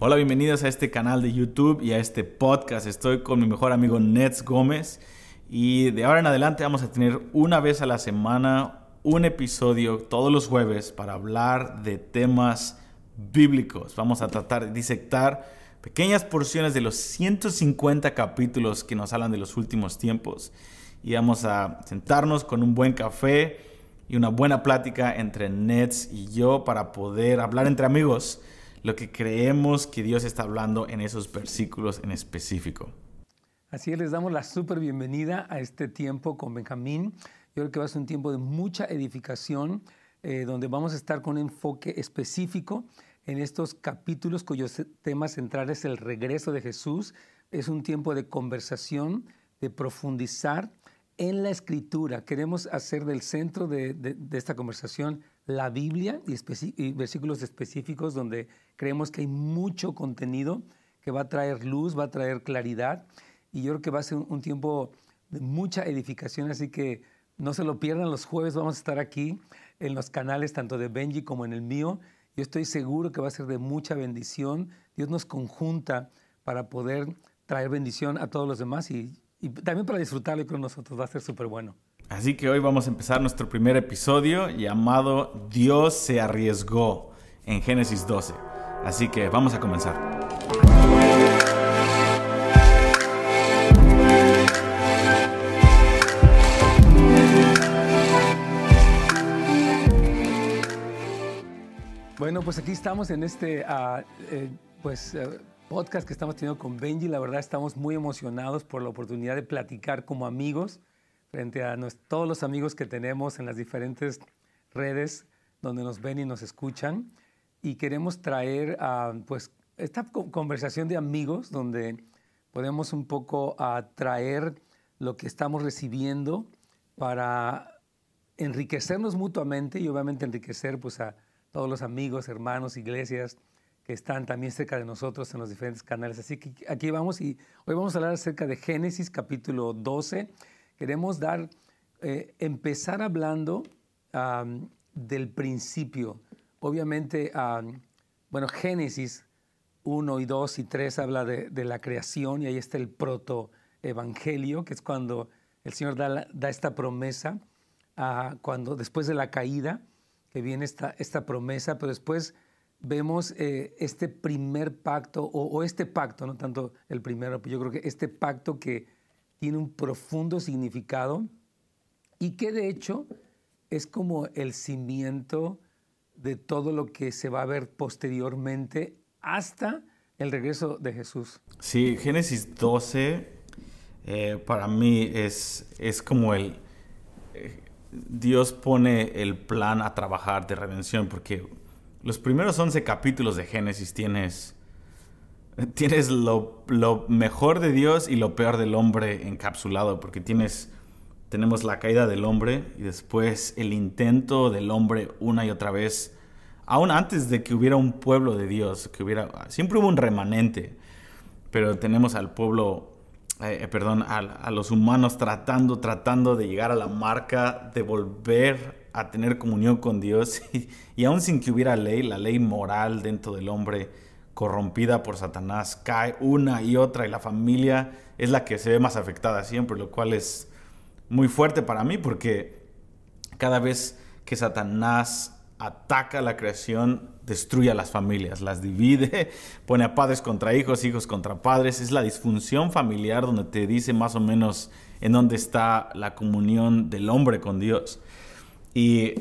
Hola, bienvenidos a este canal de YouTube y a este podcast. Estoy con mi mejor amigo Nets Gómez y de ahora en adelante vamos a tener una vez a la semana un episodio todos los jueves para hablar de temas bíblicos. Vamos a tratar de disectar pequeñas porciones de los 150 capítulos que nos hablan de los últimos tiempos y vamos a sentarnos con un buen café y una buena plática entre Nets y yo para poder hablar entre amigos lo que creemos que Dios está hablando en esos versículos en específico. Así es, les damos la súper bienvenida a este tiempo con Benjamín. Yo creo que va a ser un tiempo de mucha edificación, eh, donde vamos a estar con un enfoque específico en estos capítulos cuyo tema central es el regreso de Jesús. Es un tiempo de conversación, de profundizar en la escritura. Queremos hacer del centro de, esta conversación la Biblia y, versículos específicos donde creemos que hay mucho contenido que va a traer luz, va a traer claridad y yo creo que va a ser un, tiempo de mucha edificación, así que no se lo pierdan, los jueves vamos a estar aquí en los canales tanto de Benji como en el mío. Yo estoy seguro que va a ser de mucha bendición. Dios nos conjunta para poder traer bendición a todos los demás y, y también para disfrutarlo con nosotros. Va a ser súper bueno. Así que hoy vamos a empezar nuestro primer episodio llamado Dios se arriesgó en Génesis 12. Así que vamos a comenzar. Bueno, pues aquí estamos en este ah, eh, pues, eh, podcast que estamos teniendo con Benji. La verdad estamos muy emocionados por la oportunidad de platicar como amigos frente a todos los amigos que tenemos en las diferentes redes donde nos ven y nos escuchan. Y queremos traer pues, esta conversación de amigos donde podemos un poco atraer lo que estamos recibiendo para enriquecernos mutuamente y obviamente enriquecer pues, a todos los amigos, hermanos, iglesias que están también cerca de nosotros en los diferentes canales. Así que aquí vamos y hoy vamos a hablar acerca de Génesis capítulo 12 queremos dar, eh, empezar hablando del principio. Obviamente, bueno, Génesis 1 y 2 y 3 habla de, la creación y ahí está el protoevangelio, que es cuando el Señor da, esta promesa, cuando después de la caída, que viene esta, esta promesa, pero después vemos eh, este primer pacto, o, este pacto, no tanto el primero, yo creo que este pacto que tiene un profundo significado y que de hecho es como el cimiento de todo lo que se va a ver posteriormente hasta el regreso de Jesús. Sí, Génesis 12 eh, para mí es, es como el... Eh, Dios pone el plan a trabajar de redención porque los primeros 11 capítulos de Génesis tienes tienes lo, mejor de Dios y lo peor del hombre encapsulado, porque tienes, tenemos la caída del hombre y después el intento del hombre una y otra vez, aún antes de que hubiera un pueblo de Dios, que hubiera, siempre hubo un remanente, pero tenemos al pueblo, eh, eh, perdón, a, los humanos tratando, tratando de llegar a la marca, de volver a tener comunión con Dios, y, y aún sin que hubiera ley, la ley moral dentro del hombre, corrompida por Satanás cae una y otra y la familia es la que se ve más afectada siempre, lo cual es muy fuerte para mí porque cada vez que Satanás ataca la creación, destruye a las familias, las divide, pone a padres contra hijos, hijos contra padres, es la disfunción familiar donde te dice más o menos en dónde está la comunión del hombre con Dios. Y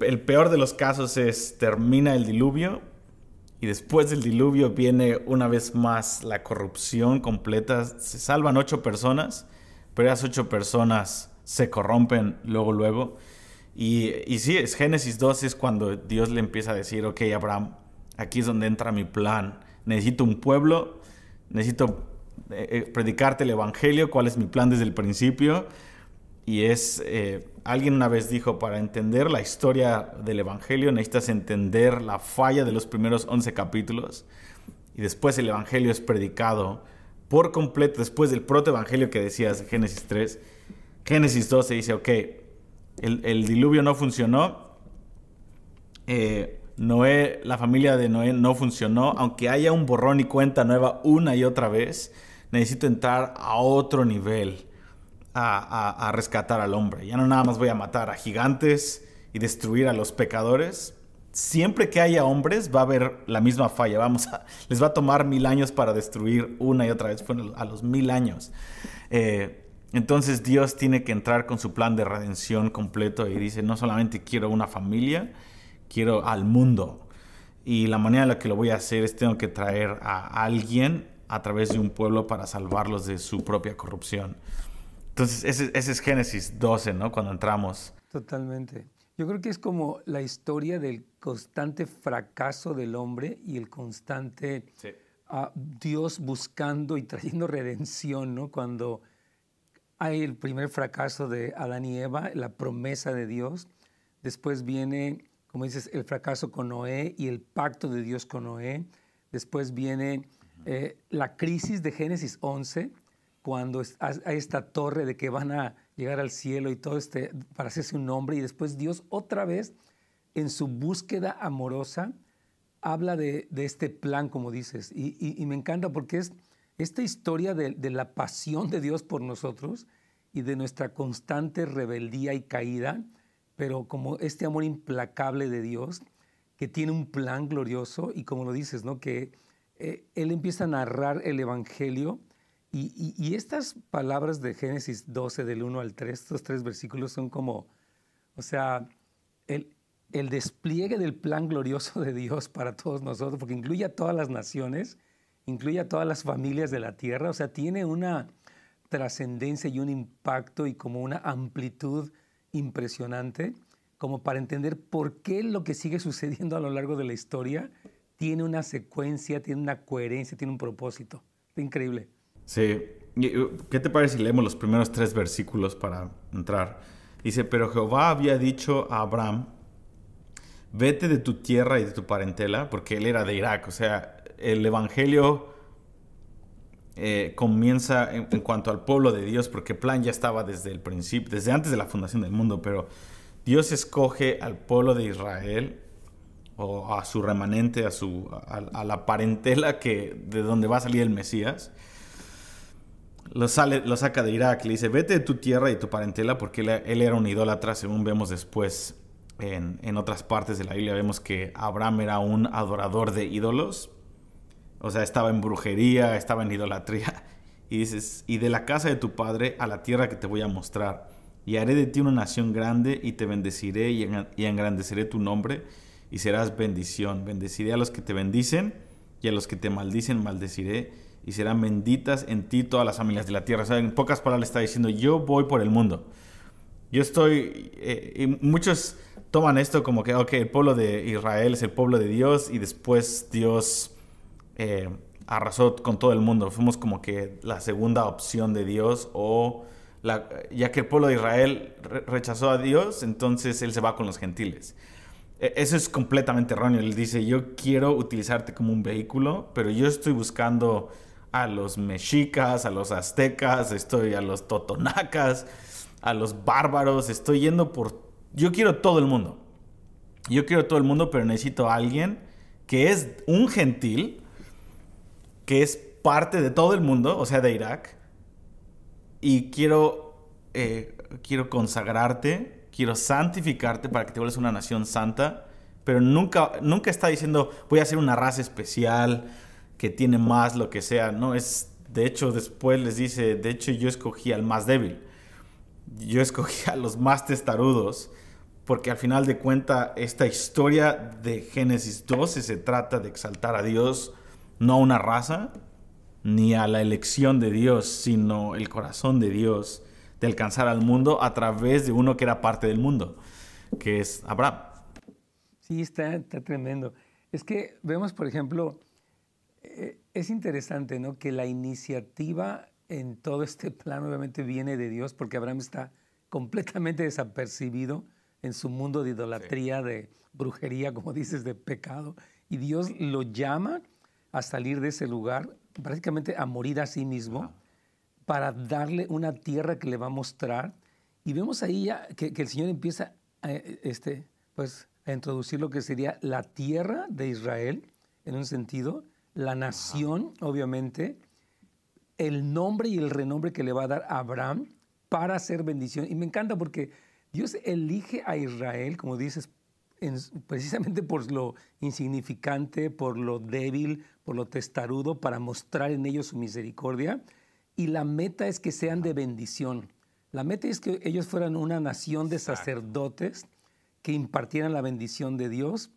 el peor de los casos es termina el diluvio y después del diluvio viene una vez más la corrupción completa. Se salvan ocho personas, pero esas ocho personas se corrompen luego, luego. Y, y sí, es Génesis 2 es cuando Dios le empieza a decir, ok, Abraham, aquí es donde entra mi plan. Necesito un pueblo, necesito eh, eh, predicarte el Evangelio, cuál es mi plan desde el principio. Y es, eh, alguien una vez dijo, para entender la historia del Evangelio necesitas entender la falla de los primeros 11 capítulos. Y después el Evangelio es predicado por completo, después del protoevangelio que decías Génesis 3. Génesis 12 dice, ok, el, diluvio no funcionó, eh, Noé, la familia de Noé no funcionó, aunque haya un borrón y cuenta nueva una y otra vez, necesito entrar a otro nivel a, rescatar al hombre. Ya no nada más voy a matar a gigantes y destruir a los pecadores. Siempre que haya hombres va a haber la misma falla. Vamos a, les va a tomar mil años para destruir una y otra vez. Fue a los mil años. Eh, entonces Dios tiene que entrar con su plan de redención completo y dice, no solamente quiero una familia, quiero al mundo. Y la manera en la que lo voy a hacer es tengo que traer a alguien a través de un pueblo para salvarlos de su propia corrupción. Entonces, ese, es Génesis 12, ¿no? Cuando entramos. Totalmente. Yo creo que es como la historia del constante fracaso del hombre y el constante ah, Dios buscando y trayendo redención, ¿no? Cuando hay el primer fracaso de Adán y Eva, la promesa de Dios. Después viene, como dices, el fracaso con Noé y el pacto de Dios con Noé. Después viene eh, la crisis de Génesis 11, cuando hay esta torre de que van a llegar al cielo y todo este, para hacerse un nombre. Y después Dios otra vez, en su búsqueda amorosa, habla de, este plan, como dices. Y, me encanta porque es esta historia de, la pasión de Dios por nosotros y de nuestra constante rebeldía y caída, pero como este amor implacable de Dios que tiene un plan glorioso y como lo dices, ¿no? que eh, Él empieza a narrar el Evangelio y, estas palabras de Génesis 12 del 1 al 3, estos tres versículos son como, o sea, el, el despliegue del plan glorioso de Dios para todos nosotros, porque incluye a todas las naciones, incluye a todas las familias de la tierra, o sea, tiene una trascendencia y un impacto y como una amplitud impresionante, como para entender por qué lo que sigue sucediendo a lo largo de la historia tiene una secuencia, tiene una coherencia, tiene un propósito. increíble. Sí. Uh, ¿Qué te parece si leemos los primeros tres versículos para entrar? Dice, pero Jehová había dicho a Abraham, vete de tu tierra y de tu parentela, porque él era de Irak, o sea, el Evangelio eh, comienza en, cuanto al pueblo de Dios, porque plan ya estaba desde el principio, desde antes de la fundación del mundo, pero Dios escoge al pueblo de Israel o a su remanente, a, su, a, la parentela que, de donde va a salir el Mesías. Lo, sale, lo saca de Irak, le dice, vete de tu tierra y tu parentela, porque él, era un idólatra, según vemos después en, en otras partes de la Biblia, vemos que Abraham era un adorador de ídolos, o sea, estaba en brujería, estaba en idolatría. Y dices, y de la casa de tu padre a la tierra que te voy a mostrar. Y haré de ti una nación grande y te bendeciré y, engrandeceré tu nombre y serás bendición. Bendeciré a los que te bendicen y a los que te maldicen maldeciré y serán benditas en ti todas las familias de la tierra. O sea, en pocas palabras está diciendo, yo voy por el mundo. Yo estoy, eh, y muchos toman esto como que, ok, el pueblo de Israel es el pueblo de Dios y después Dios eh, arrasó con todo el mundo. Fuimos como que la segunda opción de Dios o ya que el pueblo de Israel rechazó a Dios, entonces él se va con los gentiles. E, eso es completamente erróneo. Él dice, yo quiero utilizarte como un vehículo, pero yo estoy buscando a los mexicas, a los aztecas, estoy a los totonacas, a los bárbaros, estoy yendo por... Yo quiero todo el mundo. Yo quiero todo el mundo, pero necesito a alguien que es un gentil, que es parte de todo el mundo, o sea, de Irak, y quiero, eh, quiero consagrarte, quiero santificarte para que te vuelvas una nación santa, pero nunca, nunca está diciendo voy a ser una raza especial que tiene más, lo que sea, no, es, de hecho, después les dice, de hecho yo escogí al más débil, yo escogí a los más testarudos, porque al final de cuenta esta historia de Génesis 12 se trata de exaltar a Dios, no a una raza, ni a la elección de Dios, sino el corazón de Dios de alcanzar al mundo a través de uno que era parte del mundo, que es Abraham. Sí, está, está tremendo. Es que vemos, por ejemplo, es interesante, ¿no? Que la iniciativa en todo este plan obviamente viene de Dios, porque Abraham está completamente desapercibido en su mundo de idolatría, de brujería, como dices, de pecado. Y Dios lo llama a salir de ese lugar, prácticamente a morir a sí mismo, para darle una tierra que le va a mostrar. Y vemos ahí ya que, el Señor empieza a, este, pues, a introducir lo que sería la tierra de Israel, en un sentido, la nación, obviamente, el nombre y el renombre que le va a dar a Abraham para hacer bendición. Y me encanta porque Dios elige a Israel, como dices, precisamente por lo insignificante, por lo débil, por lo testarudo, para mostrar en ellos su misericordia. Y la meta es que sean de bendición. La meta es que ellos fueran una nación de sacerdotes que impartieran la bendición de Dios.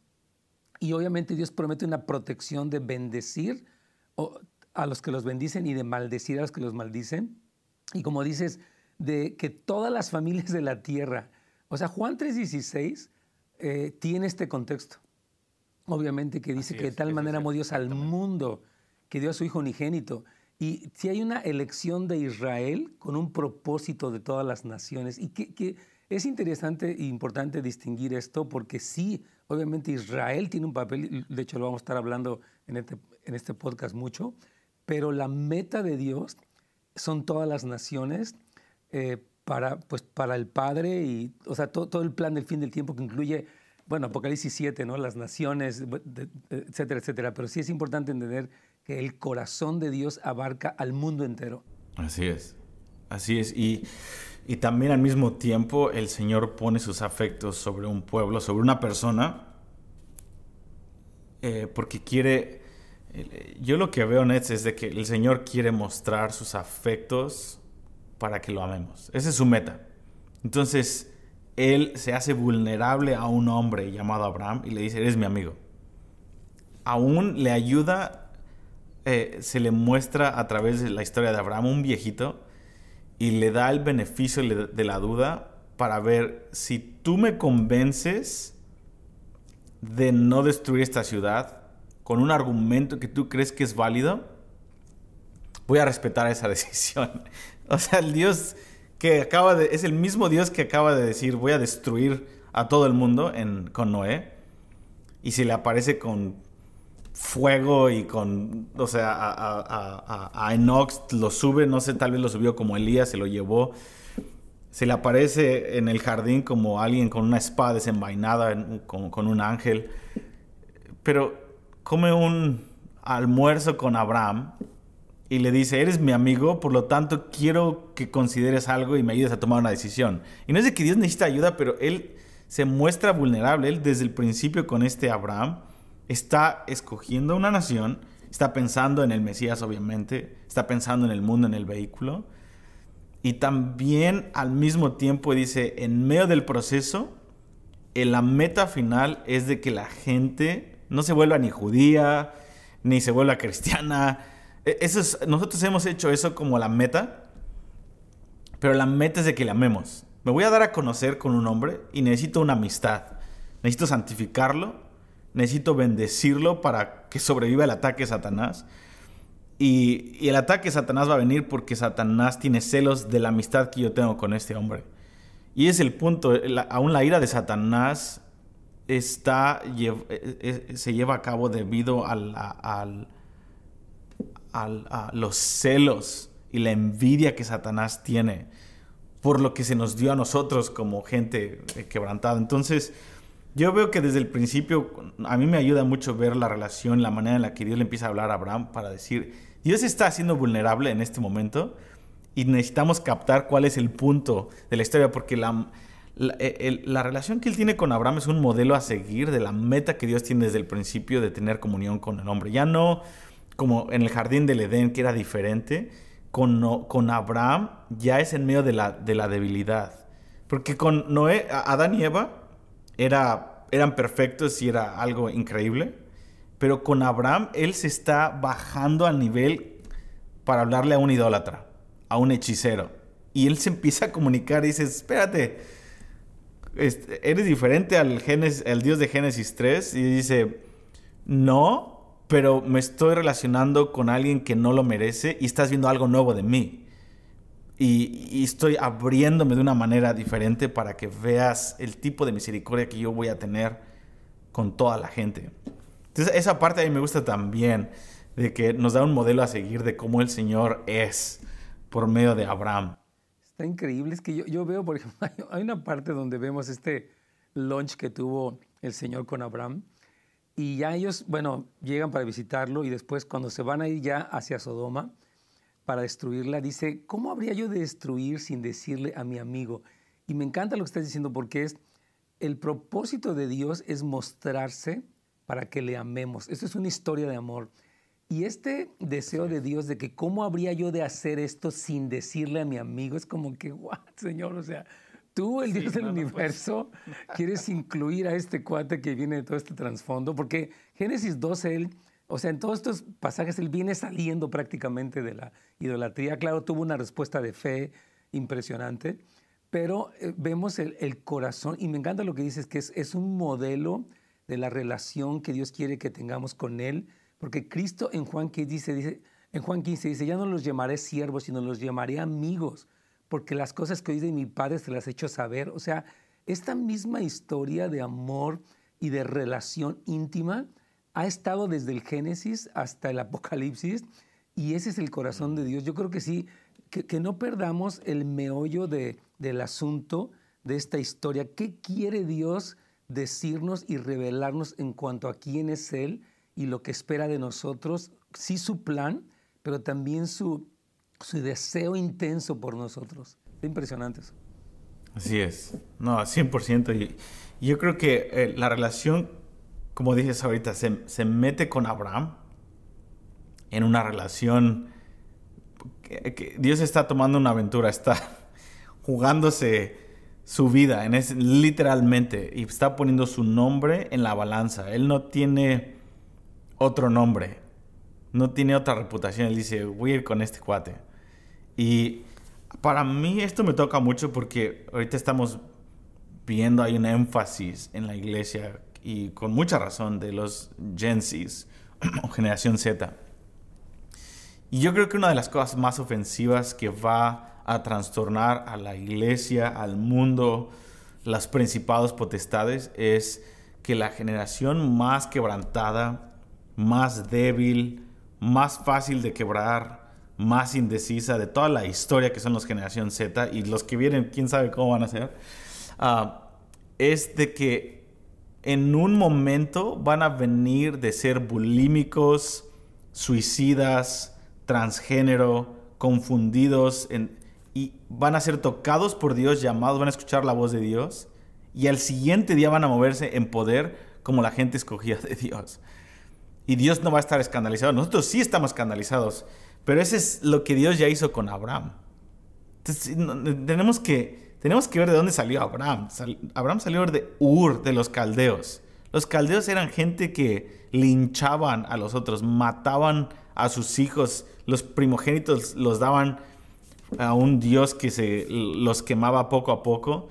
Y obviamente Dios promete una protección de bendecir a los que los bendicen y de maldecir a los que los maldicen. Y como dices, de que todas las familias de la tierra, o sea, Juan 3:16 eh, tiene este contexto. Obviamente que dice que de tal manera amó Dios al mundo, que dio a su Hijo unigénito. Y si hay una elección de Israel con un propósito de todas las naciones, y que, es interesante e importante distinguir esto, porque sí, obviamente Israel tiene un papel, de hecho lo vamos a estar hablando en este, en este podcast mucho, pero la meta de Dios son todas las naciones eh, para, pues, para el Padre y, o sea, todo, el plan del fin del tiempo que incluye, bueno, Apocalipsis 7, ¿no? Las naciones, etcétera, etcétera. Pero sí es importante entender que el corazón de Dios abarca al mundo entero. Así es, así es. Y, y también al mismo tiempo el Señor pone sus afectos sobre un pueblo, sobre una persona, eh, porque quiere... Yo lo que veo, Nets, es de que el Señor quiere mostrar sus afectos para que lo amemos. Esa es su meta. Entonces, él se hace vulnerable a un hombre llamado Abraham y le dice, eres mi amigo. Aún le ayuda, eh, se le muestra a través de la historia de Abraham un viejito y le da el beneficio de la duda para ver si tú me convences de no destruir esta ciudad con un argumento que tú crees que es válido, voy a respetar esa decisión. O sea, el Dios que acaba de... Es el mismo Dios que acaba de decir, voy a destruir a todo el mundo en, con Noé. Y se le aparece con fuego y con... O sea, a, a, Enox lo sube, no sé, tal vez lo subió como Elías, se lo llevó. Se le aparece en el jardín como alguien con una espada desenvainada, con, con un ángel. Pero come un almuerzo con Abraham y le dice, eres mi amigo, por lo tanto quiero que consideres algo y me ayudes a tomar una decisión. Y no es de que Dios necesita ayuda, pero Él se muestra vulnerable. Él desde el principio con este Abraham está escogiendo una nación, está pensando en el Mesías obviamente, está pensando en el mundo, en el vehículo. Y también al mismo tiempo dice, en medio del proceso, la meta final es de que la gente no se vuelva ni judía, ni se vuelva cristiana, e, eso es, nosotros hemos hecho eso como la meta, pero la meta es de que le amemos. Me voy a dar a conocer con un hombre y necesito una amistad. Necesito santificarlo, necesito bendecirlo para que sobreviva el ataque de Satanás. Y, el ataque de Satanás va a venir porque Satanás tiene celos de la amistad que yo tengo con este hombre. Y es el punto, aún la ira de Satanás está, e, e, se lleva a cabo debido al, a los celos y la envidia que Satanás tiene por lo que se nos dio a nosotros como gente eh, quebrantada. Entonces, yo veo que desde el principio a mí me ayuda mucho ver la relación, la manera en la que Dios le empieza a hablar a Abraham para decir, Dios está siendo vulnerable en este momento y necesitamos captar cuál es el punto de la historia, porque la, la, la, relación que él tiene con Abraham es un modelo a seguir de la meta que Dios tiene desde el principio de tener comunión con el hombre. Ya no como en el jardín del Edén, que era diferente, con, con Abraham ya es en medio de la, de la debilidad. Porque con Noé, Adán y Eva era, eran perfectos y era algo increíble. Pero con Abraham, él se está bajando al nivel para hablarle a un idólatra, a un hechicero. Y él se empieza a comunicar y dice, espérate, eres diferente al, Génesis, al Dios de Génesis 3. Y dice, no, pero me estoy relacionando con alguien que no lo merece y estás viendo algo nuevo de mí. Y, estoy abriéndome de una manera diferente para que veas el tipo de misericordia que yo voy a tener con toda la gente. Entonces, esa parte a mí me gusta también, de que nos da un modelo a seguir de cómo el Señor es por medio de Abraham. Está increíble, es que yo, yo veo, por ejemplo, hay una parte donde vemos este lunch que tuvo el Señor con Abraham. Y ya ellos, bueno, llegan para visitarlo y después cuando se van a ir ya hacia Sodoma para destruirla, dice, ¿cómo habría yo de destruir sin decirle a mi amigo? Y me encanta lo que estás diciendo porque es, el propósito de Dios es mostrarse para que le amemos. Esto es una historia de amor. Y este deseo de Dios de que cómo habría yo de hacer esto sin decirle a mi amigo, es como que, what, Señor, o sea, tú, el Dios del universo, quieres incluir a este cuate que viene de todo este trasfondo, porque Génesis 12, él, o sea, en todos estos pasajes, él viene saliendo prácticamente de la idolatría. Claro, tuvo una respuesta de fe impresionante, pero eh, vemos el, corazón, y me encanta lo que dices, que es, un modelo de la relación que Dios quiere que tengamos con Él porque Cristo en Juan 15 dice, dice, en Juan 15 dice, ya no los llamaré siervos, sino los llamaré amigos, porque las cosas que oí de mi Padre se las he hecho saber. O sea, esta misma historia de amor y de relación íntima ha estado desde el Génesis hasta el Apocalipsis y ese es el corazón de Dios. Yo creo que sí, que, no perdamos el meollo de, del asunto de esta historia. ¿Qué quiere Dios decirnos y revelarnos en cuanto a quién es Él? y lo que espera de nosotros, sí su plan, pero también su, su deseo intenso por nosotros. Es impresionante eso. Así es, no, 100%. Y, yo creo que eh, la relación, como dices ahorita, se, se, mete con Abraham en una relación que, Dios está tomando una aventura, está jugándose su vida, en ese, literalmente, y está poniendo su nombre en la balanza. Él no tiene otro nombre. No tiene otra reputación. Él dice, voy a ir con este cuate. Y para mí esto me toca mucho porque ahorita estamos viendo, hay un énfasis en la iglesia y con mucha razón de los Gen o generación Z. Y yo creo que una de las cosas más ofensivas que va a trastornar a la iglesia, al mundo, las principados potestades, es que la generación más quebrantada, más débil, más fácil de quebrar, más indecisa de toda la historia que son los generación Z y los que vienen, quién sabe cómo van a ser, ah, es de que en un momento van a venir de ser bulímicos, suicidas, transgénero, confundidos y van a ser tocados por Dios, llamados, van a escuchar la voz de Dios y al siguiente día van a moverse en poder como la gente escogida de Dios y Dios no va a estar escandalizado. Nosotros sí estamos escandalizados, pero ese es lo que Dios ya hizo con Abraham. Entonces, tenemos que, tenemos que ver de dónde salió Abraham. Abraham salió de Ur, de los caldeos. Los caldeos eran gente que linchaban a los otros, mataban a sus hijos, los primogénitos los daban a un dios que se los quemaba poco a poco.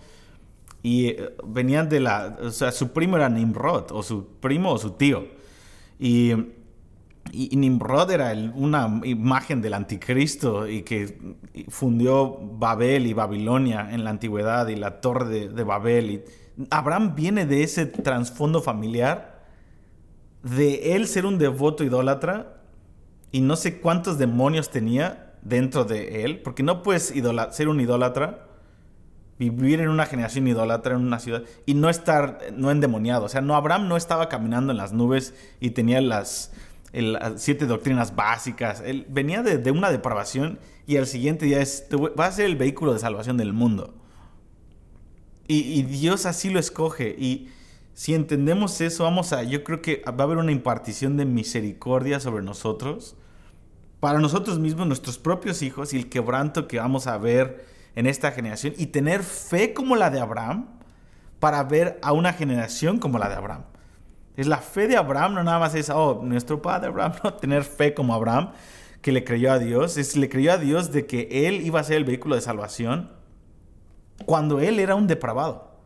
Y eh, venían de la, o sea, su primo era Nimrod, o su primo o su tío. Y, Nimrod era una imagen del anticristo y que fundió Babel y Babilonia en la antigüedad y la torre de, Babel. Y Abraham viene de ese trasfondo familiar, de él ser un devoto idólatra y no sé cuántos demonios tenía dentro de él, porque no puedes ser un idólatra vivir en una generación idólatra en una ciudad y no estar no endemoniado. O sea, no Abraham no estaba caminando en las nubes y tenía las, siete doctrinas básicas. Venía de, una depravación y al siguiente día es, va a ser el vehículo de salvación del mundo. Y, y, Dios así lo escoge. Y si entendemos eso, vamos a, yo creo que va a haber una impartición de misericordia sobre nosotros, para nosotros mismos, nuestros propios hijos y el quebranto que vamos a ver en esta generación y tener fe como la de Abraham para ver a una generación como la de Abraham. Es la fe de Abraham, no nada más es, oh, nuestro padre Abraham, no tener fe como Abraham, que le creyó a Dios, es le creyó a Dios de que él iba a ser el vehículo de salvación cuando él era un depravado.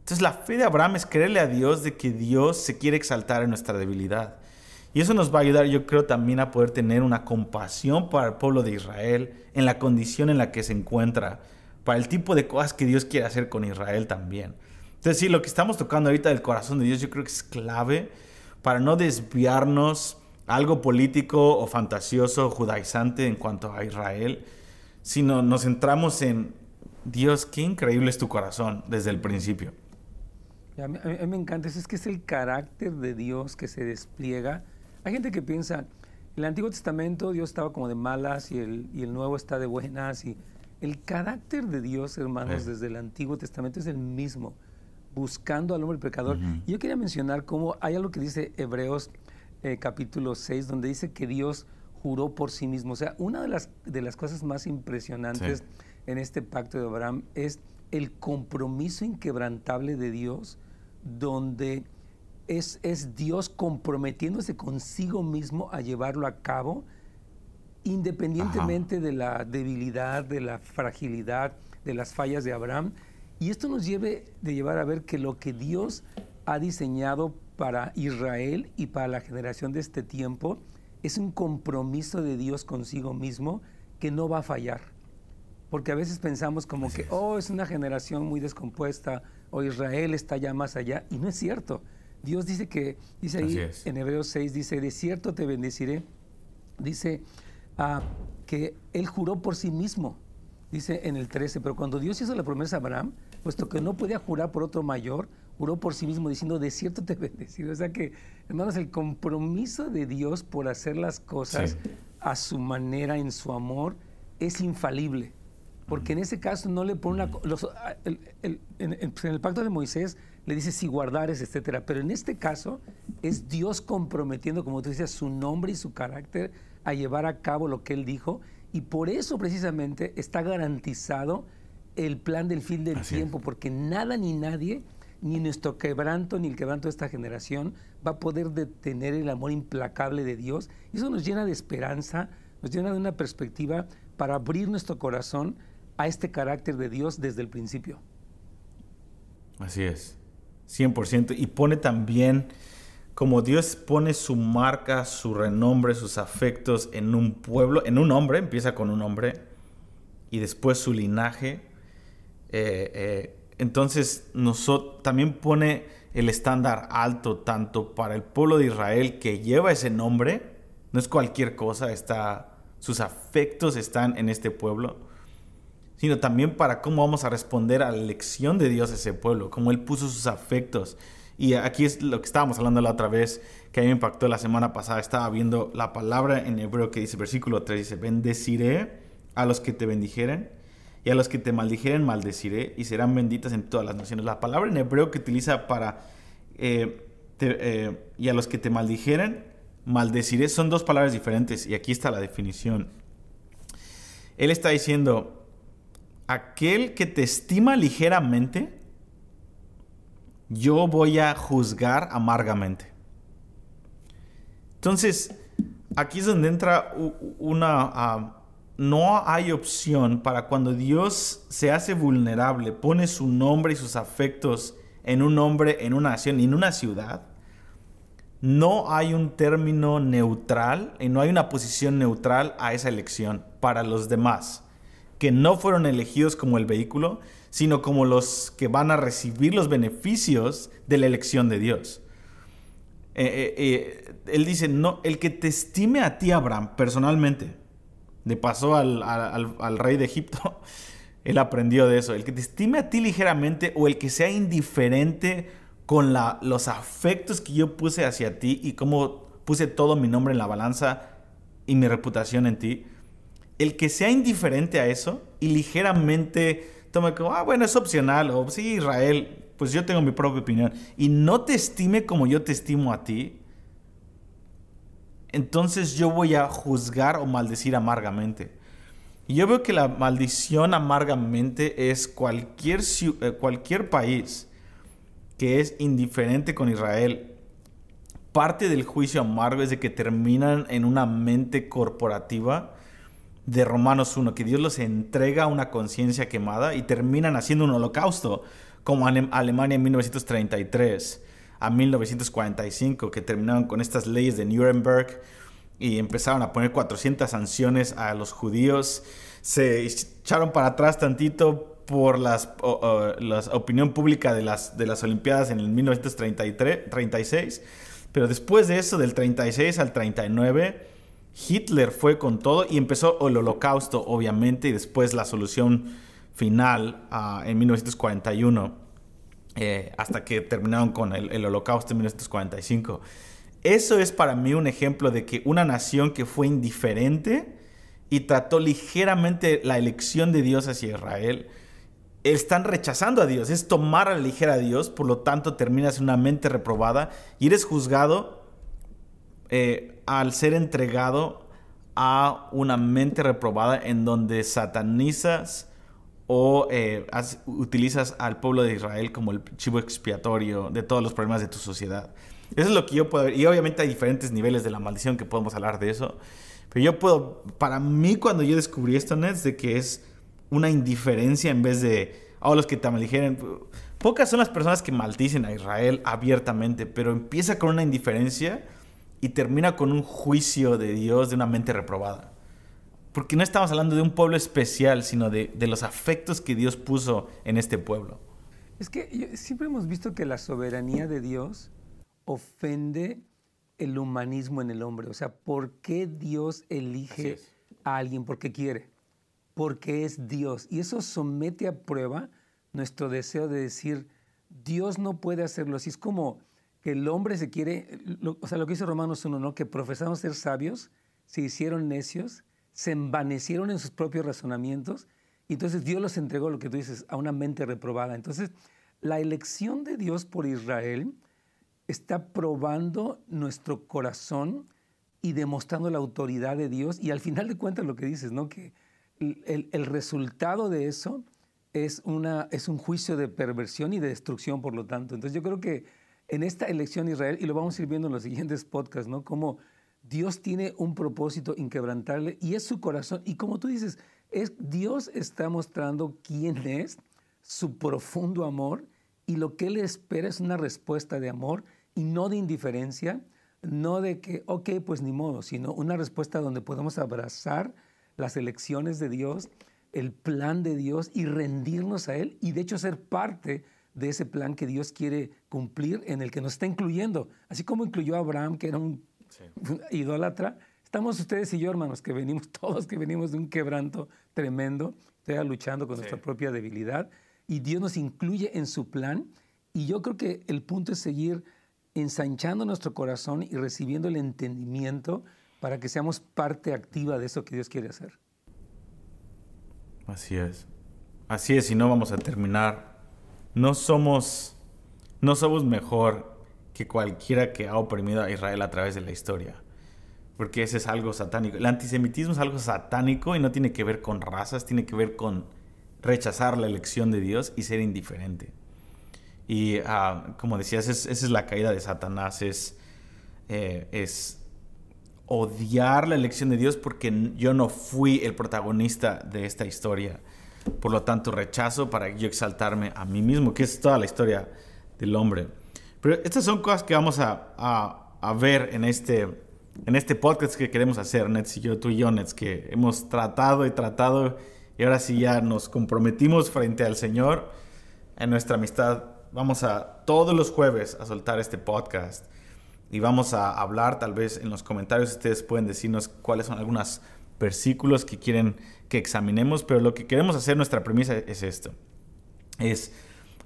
Entonces la fe de Abraham es creerle a Dios de que Dios se quiere exaltar en nuestra debilidad. Y eso nos va a ayudar, yo creo, también a poder tener una compasión para el pueblo de Israel en la condición en la que se encuentra para el tipo de cosas que Dios quiere hacer con Israel también. Entonces, sí, lo que estamos tocando ahorita del corazón de Dios, yo creo que es clave para no desviarnos a algo político o fantasioso, judaizante en cuanto a Israel, sino nos centramos en Dios, qué increíble es tu corazón desde el principio. A mí, me encanta, es que es el carácter de Dios que se despliega. Hay gente que piensa, en el Antiguo Testamento Dios estaba como de malas y el, y el Nuevo está de buenas. Y el carácter de Dios, hermanos, desde el Antiguo Testamento es el mismo, buscando al hombre pecador. Yo quería mencionar cómo hay algo que dice Hebreos eh, capítulo 6, donde dice que Dios juró por sí mismo. O sea, una de las, de las cosas más impresionantes en este pacto de Abraham es el compromiso inquebrantable de Dios, donde es, es Dios comprometiéndose consigo mismo a llevarlo a cabo, independientemente de la debilidad, de la fragilidad, de las fallas de Abraham. Y esto nos lleve de llevar a ver que lo que Dios ha diseñado para Israel y para la generación de este tiempo es un compromiso de Dios consigo mismo que no va a fallar. Porque a veces pensamos como que, oh, es una generación muy descompuesta, o Israel está ya más allá, y no es cierto. Dios dice que, dice ahí en Hebreos 6, dice, de cierto te bendeciré. Dice ah, que Él juró por sí mismo, dice en el 13, pero cuando Dios hizo la promesa a Abraham, puesto que no podía jurar por otro mayor, juró por sí mismo diciendo, de cierto te bendeciré. O sea que, hermanos, el compromiso de Dios por hacer las cosas a su manera, en su amor, es infalible. Porque en ese caso no le pone una... en, el pacto de Moisés le dice si guardares, etcétera. Pero en este caso es Dios comprometiendo, como tú dices, su nombre y su carácter a llevar a cabo lo que él dijo. Y por eso precisamente está garantizado el plan del fin del tiempo, porque nada ni nadie, ni nuestro quebranto, ni el quebranto de esta generación, va a poder detener el amor implacable de Dios. Y eso nos llena de esperanza, nos llena de una perspectiva para abrir nuestro corazón a este carácter de Dios desde el principio. Así es, 100%. Y pone también, como Dios pone su marca, su renombre, sus afectos en un pueblo, en un hombre, empieza con un hombre, y después su linaje. Eh, eh, entonces, nosotros, también pone el estándar alto tanto para el pueblo de Israel que lleva ese nombre, no es cualquier cosa, está, sus afectos están en este pueblo sino también para cómo vamos a responder a la elección de Dios a ese pueblo, cómo Él puso sus afectos. Y aquí es lo que estábamos hablando la otra vez, que a mí me impactó la semana pasada. Estaba viendo la palabra en hebreo que dice, versículo 3, dice, bendeciré a los que te bendijeren y a los que te maldijeren maldeciré y serán benditas en todas las naciones. La palabra en hebreo que utiliza para, eh, eh, y a los que te maldijeren maldeciré, son dos palabras diferentes y aquí está la definición. Él está diciendo, aquel que te estima ligeramente, yo voy a juzgar amargamente. Entonces, aquí es donde entra una... Ah, no hay opción para cuando Dios se hace vulnerable, pone su nombre y sus afectos en un hombre, en una nación en una ciudad. No hay un término neutral y no hay una posición neutral a esa elección para los demás que no fueron elegidos como el vehículo, sino como los que van a recibir los beneficios de la elección de Dios. Eh, eh, eh, él dice, no, el que te estime a ti, Abraham, personalmente, le pasó al, al, rey de Egipto, él aprendió de eso, el que te estime a ti ligeramente o el que sea indiferente con la, los afectos que yo puse hacia ti y cómo puse todo mi nombre en la balanza y mi reputación en ti, el que sea indiferente a eso y ligeramente tome como, ah, bueno, es opcional, o sí, Israel, pues yo tengo mi propia opinión, y no te estime como yo te estimo a ti, entonces yo voy a juzgar o maldecir amargamente. Y yo veo que la maldición amargamente es cualquier, eh, cualquier país que es indiferente con Israel. Parte del juicio amargo es de que terminan en una mente corporativa de Romanos 1, que Dios los entrega a una conciencia quemada y terminan haciendo un holocausto, como Alemania en 1933 a 1945, que terminaron con estas leyes de Nuremberg y empezaron a poner 400 sanciones a los judíos. Se echaron para atrás tantito por las, la opinión pública de las, de las Olimpiadas en el 1936, pero después de eso, del 36 al 39, Hitler fue con todo y empezó el holocausto, obviamente, y después la solución final ah, en 1941. Eh, hasta que terminaron con el, el holocausto en 1945. Eso es para mí un ejemplo de que una nación que fue indiferente y trató ligeramente la elección de Dios hacia Israel, están rechazando a Dios, es tomar a la ligera a Dios, por lo tanto terminas en una mente reprobada y eres juzgado eh, al ser entregado a una mente reprobada en donde satanizas o eh, utilizas al pueblo de Israel como el chivo expiatorio de todos los problemas de tu sociedad. Eso es lo que yo puedo ver. Y obviamente hay diferentes niveles de la maldición que podemos hablar de eso. Pero yo puedo, para mí cuando yo descubrí esto, Nets, de que es una indiferencia en vez de, oh, los que te maldijeren. Pocas son las personas que maldicen a Israel abiertamente, pero empieza con una indiferencia y termina con un juicio de Dios de una mente reprobada. Porque no estamos hablando de un pueblo especial, sino de, de los afectos que Dios puso en este pueblo. Es que siempre hemos visto que la soberanía de Dios ofende el humanismo en el hombre. O sea, ¿por qué Dios elige a alguien? Porque quiere. Porque es Dios. Y eso somete a prueba nuestro deseo de decir, Dios no puede hacerlo así. Es como que el hombre se quiere, o sea, lo que dice Romanos 1, ¿no? Que profesaron ser sabios, se hicieron necios, se envanecieron en sus propios razonamientos, y entonces Dios los entregó, lo que tú dices, a una mente reprobada. Entonces, la elección de Dios por Israel está probando nuestro corazón y demostrando la autoridad de Dios. Y al final de cuentas lo que dices, ¿no? Que el, resultado de eso es, una, es un juicio de perversión y de destrucción, por lo tanto. Entonces yo creo que en esta elección Israel, y lo vamos a ir viendo en los siguientes podcasts, ¿no? Como Dios tiene un propósito inquebrantable y es su corazón. Y como tú dices, es, Dios está mostrando quién es, su profundo amor, y lo que Él espera es una respuesta de amor y no de indiferencia, no de que, ok, pues ni modo, sino una respuesta donde podemos abrazar las elecciones de Dios, el plan de Dios y rendirnos a Él y de hecho ser parte de ese plan que Dios quiere cumplir en el que nos está incluyendo. Así como incluyó a Abraham, que era un idólatra, estamos ustedes y yo, hermanos, que venimos, todos que venimos de un quebranto tremendo, luchando con nuestra propia debilidad, y Dios nos incluye en su plan. Y yo creo que el punto es seguir ensanchando nuestro corazón y recibiendo el entendimiento para que seamos parte activa de eso que Dios quiere hacer. Así es. Así es, y no vamos a terminar. No somos, no somos mejor que cualquiera que ha oprimido a Israel a través de la historia. Porque ese es algo satánico. El antisemitismo es algo satánico y no tiene que ver con razas, tiene que ver con rechazar la elección de Dios y ser indiferente. Y ah, como decías, esa es la caída de Satanás, es, eh, es odiar la elección de Dios porque yo no fui el protagonista de esta historia. Por lo tanto, rechazo para yo exaltarme a mí mismo, que es toda la historia del hombre. Pero estas son cosas que vamos a, a, ver en este, en este podcast que queremos hacer, Nets y yo, tú y yo, Nets, que hemos tratado y tratado y ahora sí ya nos comprometimos frente al Señor en nuestra amistad vamos a todos los jueves a soltar este podcast y vamos a hablar, tal vez en los comentarios ustedes pueden decirnos cuáles son algunos versículos que quieren que examinemos, pero lo que queremos hacer, nuestra premisa es esto. Es,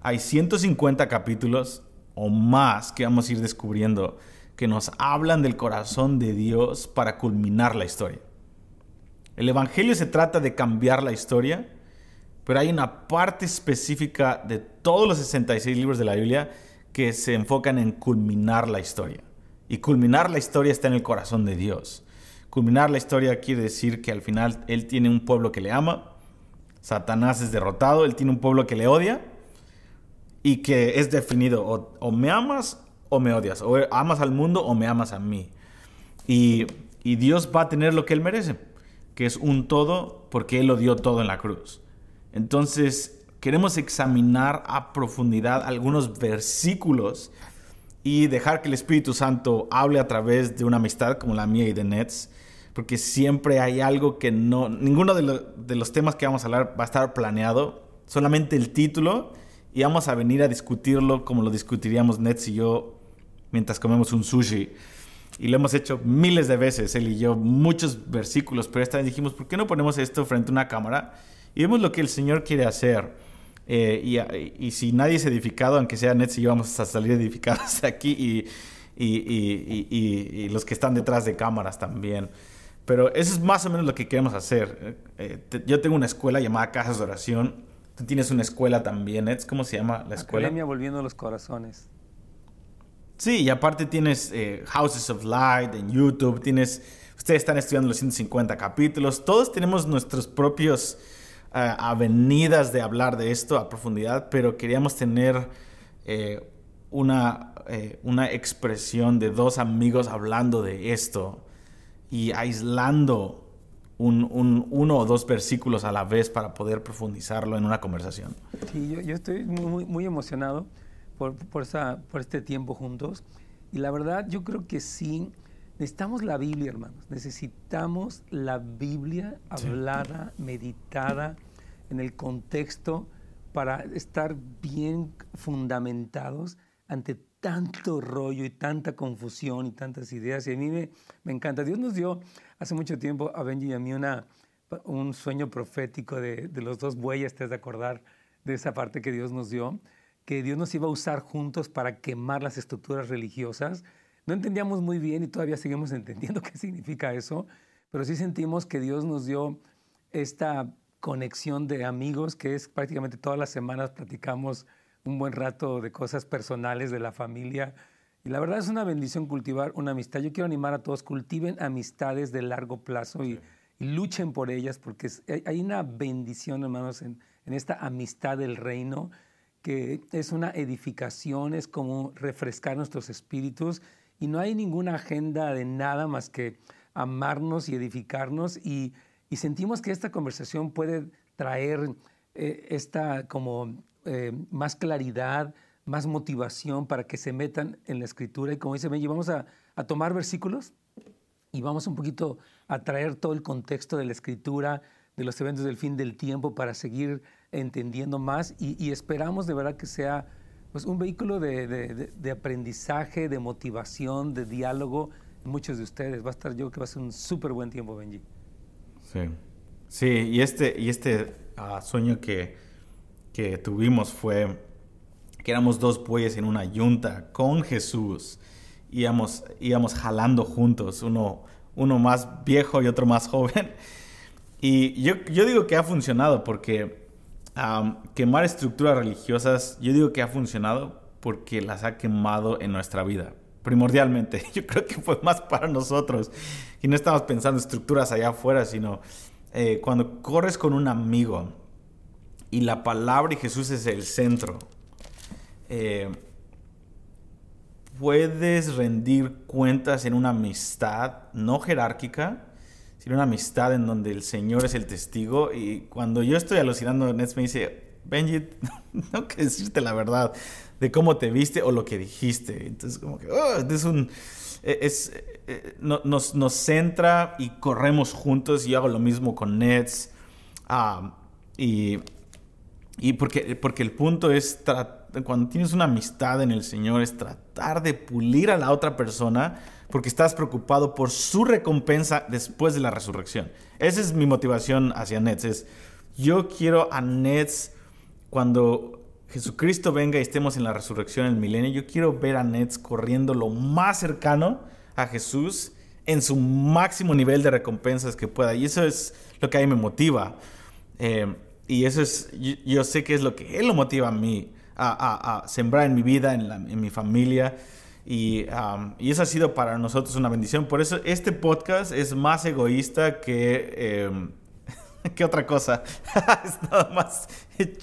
hay 150 capítulos o más que vamos a ir descubriendo que nos hablan del corazón de Dios para culminar la historia. El Evangelio se trata de cambiar la historia, pero hay una parte específica de todos los 66 libros de la Biblia que se enfocan en culminar la historia. Y culminar la historia está en el corazón de Dios. Culminar la historia quiere decir que al final Él tiene un pueblo que le ama, Satanás es derrotado, Él tiene un pueblo que le odia y que es definido o, me amas o me odias, o amas al mundo o me amas a mí. Y, y Dios va a tener lo que Él merece, que es un todo porque Él lo dio todo en la cruz. Entonces, queremos examinar a profundidad algunos versículos y dejar que el Espíritu Santo hable a través de una amistad como la mía y de Nets, porque siempre hay algo que no, ninguno de, los temas que vamos a hablar va a estar planeado, solamente el título y vamos a venir a discutirlo como lo discutiríamos Nets y yo mientras comemos un sushi. Y lo hemos hecho miles de veces, él y yo, muchos versículos, pero esta vez dijimos, ¿por qué no ponemos esto frente a una cámara? Y vemos lo que el Señor quiere hacer. Eh, y, si nadie es edificado, aunque sea Nets y yo vamos a salir edificados aquí y, y, los que están detrás de cámaras también. Pero eso es más o menos lo que queremos hacer. Eh, yo tengo una escuela llamada Casas de Oración. Tú tienes una escuela también, Nets. ¿Cómo se llama la escuela? Academia Volviendo los Corazones. Sí, y aparte tienes Houses of Light en YouTube, tienes Ustedes están estudiando los 150 capítulos. Todos tenemos nuestros propios eh, avenidas de hablar de esto a profundidad, pero queríamos tener eh, una, eh, una expresión de dos amigos hablando de esto y aislando un, uno o dos versículos a la vez para poder profundizarlo en una conversación. Sí, yo, estoy muy, muy emocionado por, por, esa, por este tiempo juntos. Y la verdad, yo creo que sí, Necesitamos la Biblia, hermanos. Necesitamos la Biblia hablada, meditada en el contexto para estar bien fundamentados ante tanto rollo y tanta confusión y tantas ideas. Y a mí me, encanta. Dios nos dio hace mucho tiempo a Benji y a mí una, un sueño profético de, de los dos bueyes, te has de acordar de esa parte que Dios nos dio, que Dios nos iba a usar juntos para quemar las estructuras religiosas no entendíamos muy bien y todavía seguimos entendiendo qué significa eso, pero sí sentimos que Dios nos dio esta conexión de amigos que es prácticamente todas las semanas platicamos un buen rato de cosas personales de la familia. Y la verdad es una bendición cultivar una amistad. Yo quiero animar a todos, cultiven amistades de largo plazo y, luchen por ellas, porque hay una bendición, hermanos, en, en esta amistad del reino, que es una edificación, es como refrescar nuestros espíritus y no hay ninguna agenda de nada más que amarnos y edificarnos y, sentimos que esta conversación puede traer eh, esta como eh, más claridad, más motivación para que se metan en la escritura y como dice Benji, vamos a, tomar versículos y vamos un poquito a traer todo el contexto de la escritura, de los eventos del fin del tiempo para seguir entendiendo más y esperamos de verdad que sea pues un vehículo de, aprendizaje, de motivación, de diálogo muchos de ustedes. Va a estar yo que va a ser un súper buen tiempo, Benji. Sí, sí, y este, y este ah, sueño que, que tuvimos fue que éramos dos bueyes en una yunta con Jesús. Íbamos, íbamos jalando juntos, uno, uno más viejo y otro más joven. Y yo, yo digo que ha funcionado porque quemar estructuras religiosas, yo digo que ha funcionado porque las ha quemado en nuestra vida. Primordialmente, yo creo que fue más para nosotros. Y no estamos pensando estructuras allá afuera, sino eh, cuando corres con un amigo y la palabra y Jesús es el centro, eh, puedes rendir cuentas en una amistad no jerárquica, sino una amistad en donde el Señor es el testigo. Y cuando yo estoy alucinando, Nets me dice, Benji, no que decirte la verdad de cómo te viste o lo que dijiste. Entonces, como que, oh, es un. E, es, e, nos, nos, centra y corremos juntos. Yo hago lo mismo con Nets. Ah, y, y porque, porque el punto es, cuando tienes una amistad en el Señor, es tratar de pulir a la otra persona porque estás preocupado por su recompensa después de la resurrección. Esa es mi motivación hacia Nets. Es, yo quiero a Nets cuando Jesucristo venga y estemos en la resurrección en el milenio, yo quiero ver a Nets corriendo lo más cercano a Jesús en su máximo nivel de recompensas que pueda. Y eso es lo que a mí me motiva. Eh, y eso es, yo, sé que es lo que Él lo motiva a mí, a, sembrar en mi vida, en, en mi familia. Y, y, eso ha sido para nosotros una bendición. Por eso este podcast es más egoísta que, em, que otra cosa. es nada más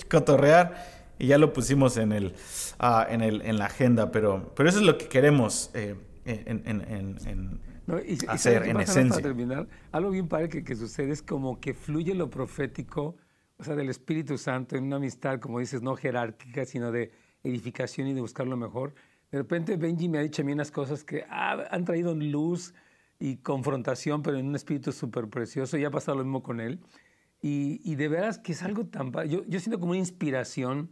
cotorrear y ya lo pusimos en, el, uh, en, el, en la agenda. Pero, pero eso es lo que queremos eh, en, en, hacer, en esencia. Para terminar, algo bien padre que, que sucede es como que fluye lo profético, o sea, del Espíritu Santo en una amistad, como dices, no jerárquica, sino de edificación y de buscar lo mejor de repente Benji me ha dicho a mí unas cosas que ah, han traído luz y confrontación, pero en un espíritu súper precioso. Y ha pasado lo mismo con él. Y, y, de veras que es algo tan... Yo, yo siento como una inspiración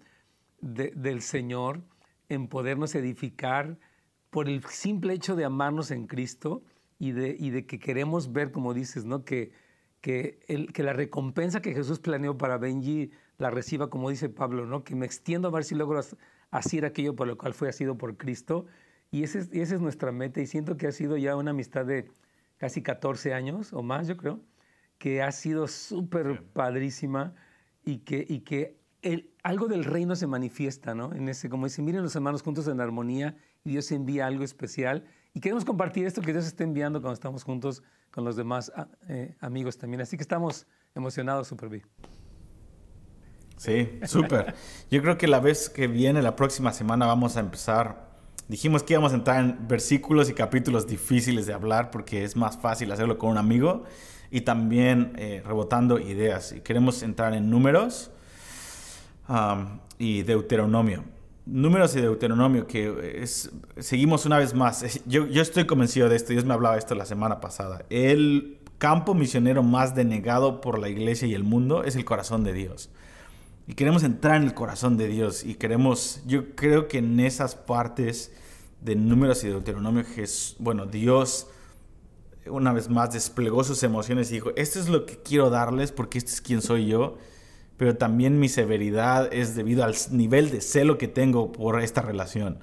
del Señor en podernos edificar por el simple hecho de amarnos en Cristo y de, y de que queremos ver, como dices, ¿no? que, que, el, que la recompensa que Jesús planeó para Benji la reciba, como dice Pablo, ¿no? Que me extiendo a ver si logro hacer aquello por lo cual fue sido por Cristo. Y esa es, esa es nuestra meta y siento que ha sido ya una amistad de casi 14 años o más, yo creo, que ha sido súper padrísima y que, y que el, algo del reino se manifiesta, ¿no? En ese, como dice, miren los hermanos juntos en armonía y Dios envía algo especial. Y queremos compartir esto que Dios está enviando cuando estamos juntos con los demás ah, eh, amigos también. Así que estamos emocionados, Super B. Sí, súper. Yo creo que la vez que viene, la próxima semana, vamos a empezar. Dijimos que íbamos a entrar en versículos y capítulos difíciles de hablar porque es más fácil hacerlo con un amigo y también eh, rebotando ideas. Y queremos entrar en números um, y Deuteronomio. Números y Deuteronomio, que es, seguimos una vez más. Yo, yo estoy convencido de esto, Dios me hablaba de esto la semana pasada. El campo misionero más denegado por la iglesia y el mundo es el corazón de Dios. Y queremos entrar en el corazón de Dios y queremos, yo creo que en esas partes de números y Deuteronomio, bueno, Dios una vez más desplegó sus emociones y dijo, esto es lo que quiero darles porque este es quien soy yo, pero también mi severidad es debido al nivel de celo que tengo por esta relación.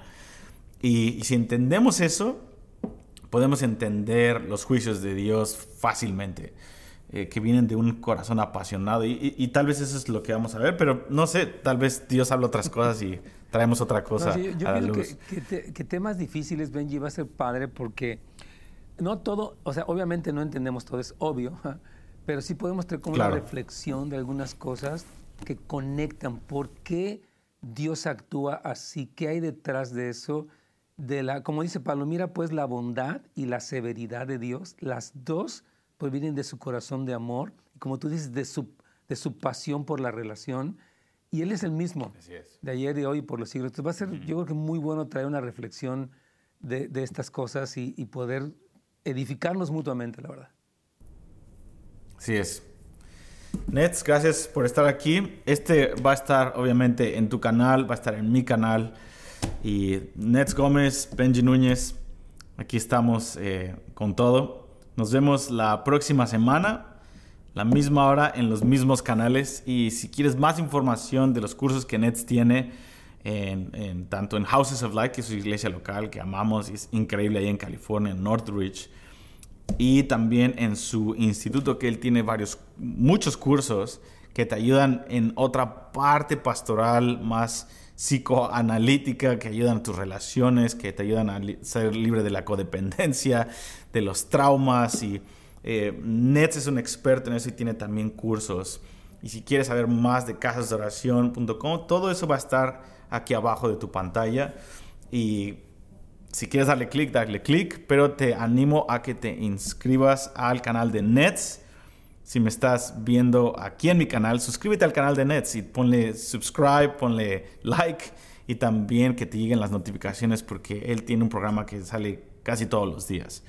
Y, si entendemos eso, podemos entender los juicios de Dios fácilmente. Eh, que vienen de un corazón apasionado y, tal vez eso es lo que vamos a ver, pero no sé, tal vez Dios habla otras cosas y traemos otra cosa. yo, a Que, que, temas difíciles, Benji, va a ser padre porque no todo, o sea, obviamente no entendemos todo, es obvio, pero sí podemos tener como una reflexión de algunas cosas que conectan. Por qué Dios actúa así, qué hay detrás de eso, de la, como dice Pablo, mira pues la bondad y la severidad de Dios, las dos pues vienen de su corazón de amor, y como tú dices, de su, de su pasión por la relación, y Él es el mismo, de ayer y hoy por los siglos. Entonces va a ser, yo creo que muy bueno traer una reflexión de, de estas cosas y, y poder edificarnos mutuamente, la verdad. Así es. Nets, gracias por estar aquí. Este va a estar obviamente en tu canal, va a estar en mi canal. Y Nets Gómez, Benji Núñez, aquí estamos eh, con todo. Nos vemos la próxima semana, la misma hora, en los mismos canales. Y si quieres más información de los cursos que Nets tiene, en, tanto en Houses of Light, que es su iglesia local, que amamos, es increíble ahí en California, en Northridge, y también en su instituto, que él tiene varios, muchos cursos que te ayudan en otra parte pastoral más psicoanalítica, que ayudan a tus relaciones, que te ayudan a ser libre de la codependencia, de los traumas. Y eh, Nets es un experto en eso y tiene también cursos. Y si quieres saber más de casasdeoración.com, todo eso va a estar aquí abajo de tu pantalla. Y si quieres darle clic, darle clic, pero te animo a que te inscribas al canal de Nets. Si me estás viendo aquí en mi canal, suscríbete al canal de Nets y ponle subscribe, ponle like y también que te lleguen las notificaciones porque él tiene un programa que sale casi todos los días.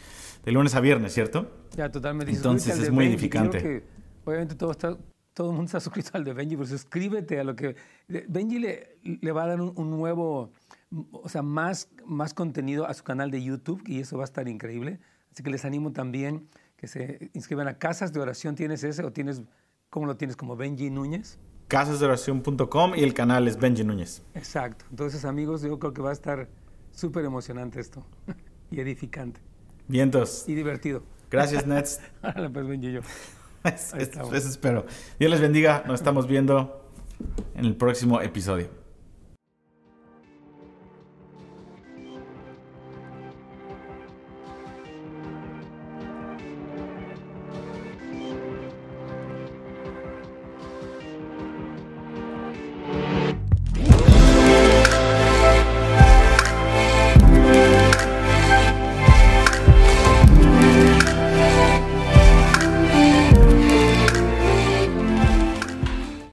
De lunes a viernes, ¿cierto? Ya, totalmente. Entonces es muy edificante. obviamente todo está todo el mundo está suscrito al de Benji, pero suscríbete a lo que... Benji le, le va a dar un, nuevo, o sea, más, más contenido a su canal de YouTube y eso va a estar increíble. Así que les animo también que se inscriban a Casas de Oración. ¿Tienes ese o tienes, cómo lo tienes, como Benji Núñez? Casasdeoración.com y el canal es Benji Núñez. Exacto. Entonces, amigos, yo creo que va a estar súper emocionante esto y edificante. Vientos. Y divertido. Gracias, Nets. pues Benji yo. Eso espero. Dios les bendiga. Nos estamos viendo en el próximo episodio.